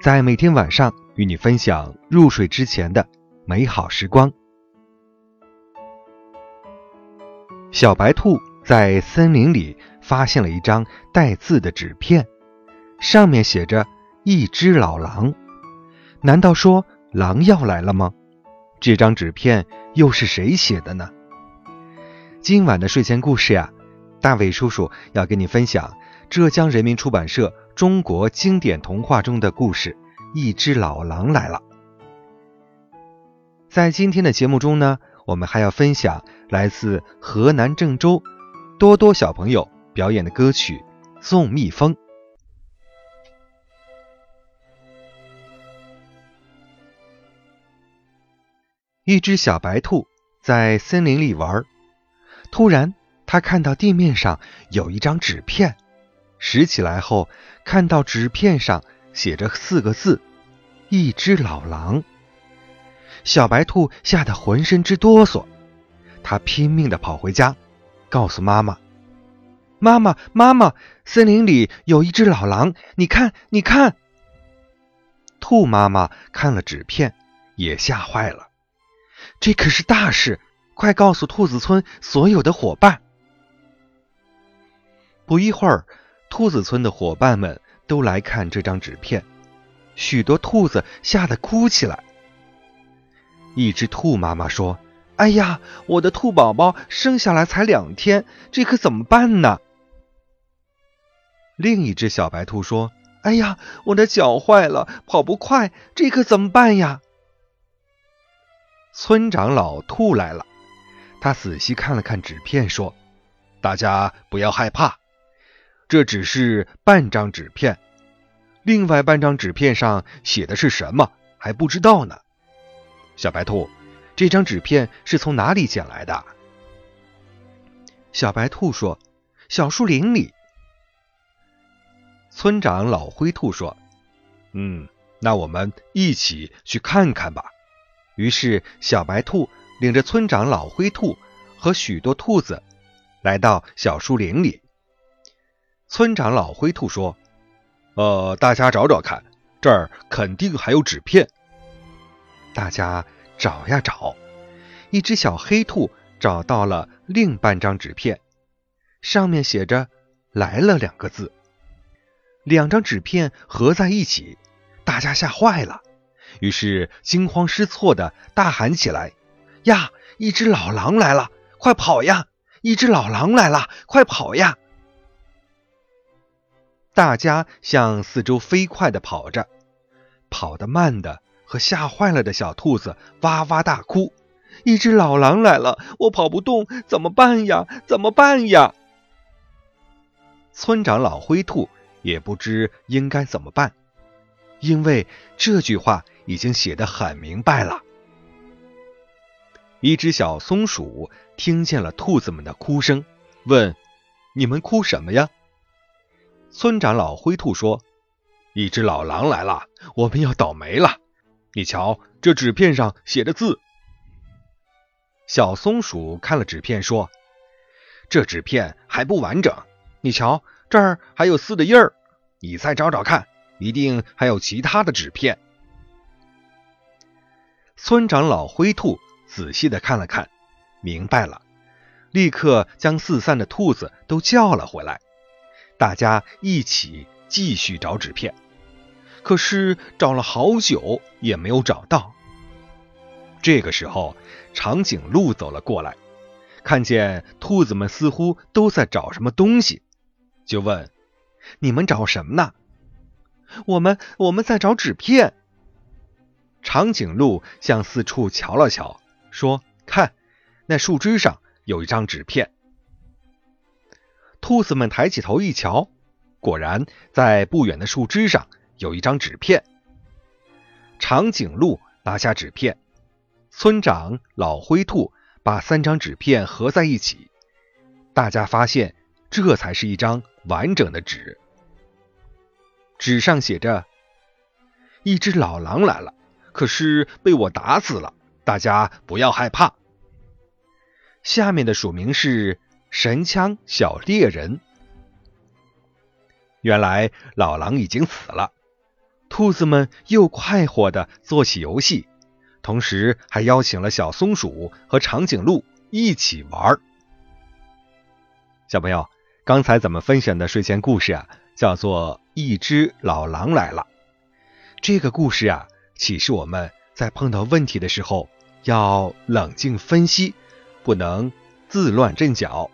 在每天晚上与你分享入睡之前的美好时光。小白兔在森林里发现了一张带字的纸片，上面写着“一只老狼”。难道说狼要来了吗？这张纸片又是谁写的呢？今晚的睡前故事呀，大伟叔叔要跟你分享浙江人民出版社。中国经典童话中的故事《一只老狼来了》。在今天的节目中呢，我们还要分享来自河南郑州多多小朋友表演的歌曲《送蜜蜂》。一只小白兔在森林里玩，突然，它看到地面上有一张纸片。拾起来后，看到纸片上写着四个字：“一只老狼。”小白兔吓得浑身直哆嗦，它拼命的跑回家，告诉妈妈：“妈妈，妈妈，森林里有一只老狼，你看，你看。”兔妈妈看了纸片，也吓坏了，这可是大事，快告诉兔子村所有的伙伴。不一会儿。兔子村的伙伴们都来看这张纸片，许多兔子吓得哭起来。一只兔妈妈说：“哎呀，我的兔宝宝生下来才两天，这可怎么办呢？”另一只小白兔说：“哎呀，我的脚坏了，跑不快，这可怎么办呀？”村长老兔来了，他仔细看了看纸片，说：“大家不要害怕。”这只是半张纸片，另外半张纸片上写的是什么还不知道呢。小白兔，这张纸片是从哪里捡来的？小白兔说：“小树林里。”村长老灰兔说：“嗯，那我们一起去看看吧。”于是，小白兔领着村长老灰兔和许多兔子来到小树林里。村长老灰兔说：“呃，大家找找看，这儿肯定还有纸片。”大家找呀找，一只小黑兔找到了另半张纸片，上面写着“来了”两个字。两张纸片合在一起，大家吓坏了，于是惊慌失措的大喊起来：“呀，一只老狼来了，快跑呀！一只老狼来了，快跑呀！”大家向四周飞快地跑着，跑得慢的和吓坏了的小兔子哇哇大哭：“一只老狼来了，我跑不动，怎么办呀？怎么办呀？”村长老灰兔也不知应该怎么办，因为这句话已经写得很明白了。一只小松鼠听见了兔子们的哭声，问：“你们哭什么呀？”村长老灰兔说：“一只老狼来了，我们要倒霉了。你瞧，这纸片上写的字。”小松鼠看了纸片说：“这纸片还不完整，你瞧，这儿还有撕的印儿。你再找找看，一定还有其他的纸片。”村长老灰兔仔细的看了看，明白了，立刻将四散的兔子都叫了回来。大家一起继续找纸片，可是找了好久也没有找到。这个时候，长颈鹿走了过来，看见兔子们似乎都在找什么东西，就问：“你们找什么呢？”“我们我们在找纸片。”长颈鹿向四处瞧了瞧，说：“看，那树枝上有一张纸片。”兔子们抬起头一瞧，果然在不远的树枝上有一张纸片。长颈鹿拿下纸片，村长老灰兔把三张纸片合在一起，大家发现这才是一张完整的纸。纸上写着：“一只老狼来了，可是被我打死了，大家不要害怕。”下面的署名是神枪小猎人。原来老狼已经死了，兔子们又快活的做起游戏，同时还邀请了小松鼠和长颈鹿一起玩。小朋友，刚才咱们分享的睡前故事啊，叫做《一只老狼来了》。这个故事啊，启示我们在碰到问题的时候要冷静分析。不能自乱阵脚，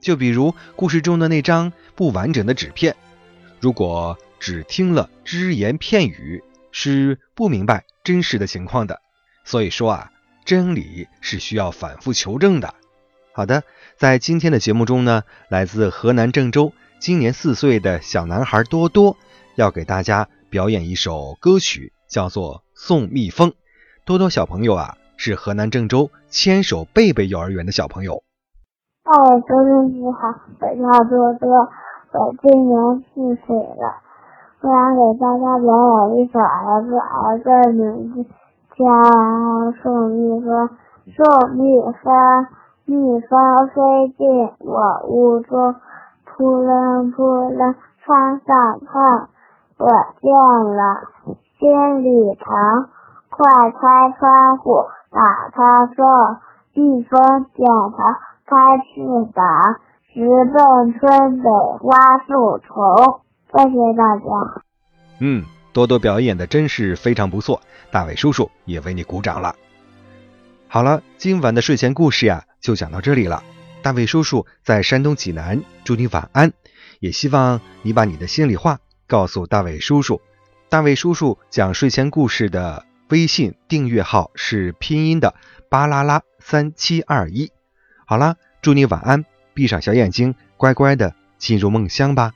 就比如故事中的那张不完整的纸片，如果只听了只言片语，是不明白真实的情况的。所以说啊，真理是需要反复求证的。好的，在今天的节目中呢，来自河南郑州，今年四岁的小男孩多多要给大家表演一首歌曲，叫做《送蜜蜂》。多多小朋友啊。是河南郑州牵手贝贝幼儿园的小朋友。大家收听你好，我叫多多，我今年四岁了。我想给大家表演一首儿歌，儿歌名字叫《送蜜蜂》。送蜜蜂，蜜蜂飞进我屋中，扑棱扑棱穿上碰，我见了心里疼，快开窗户。打开说，蜜蜂点头开翅膀，直奔春北花树丛。谢谢大家。嗯，多多表演的真是非常不错，大伟叔叔也为你鼓掌了。好了，今晚的睡前故事呀，就讲到这里了。大伟叔叔在山东济南，祝你晚安。也希望你把你的心里话告诉大伟叔叔。大伟叔叔讲睡前故事的。微信订阅号是拼音的巴啦啦三七二一。好啦，祝你晚安，闭上小眼睛，乖乖的进入梦乡吧。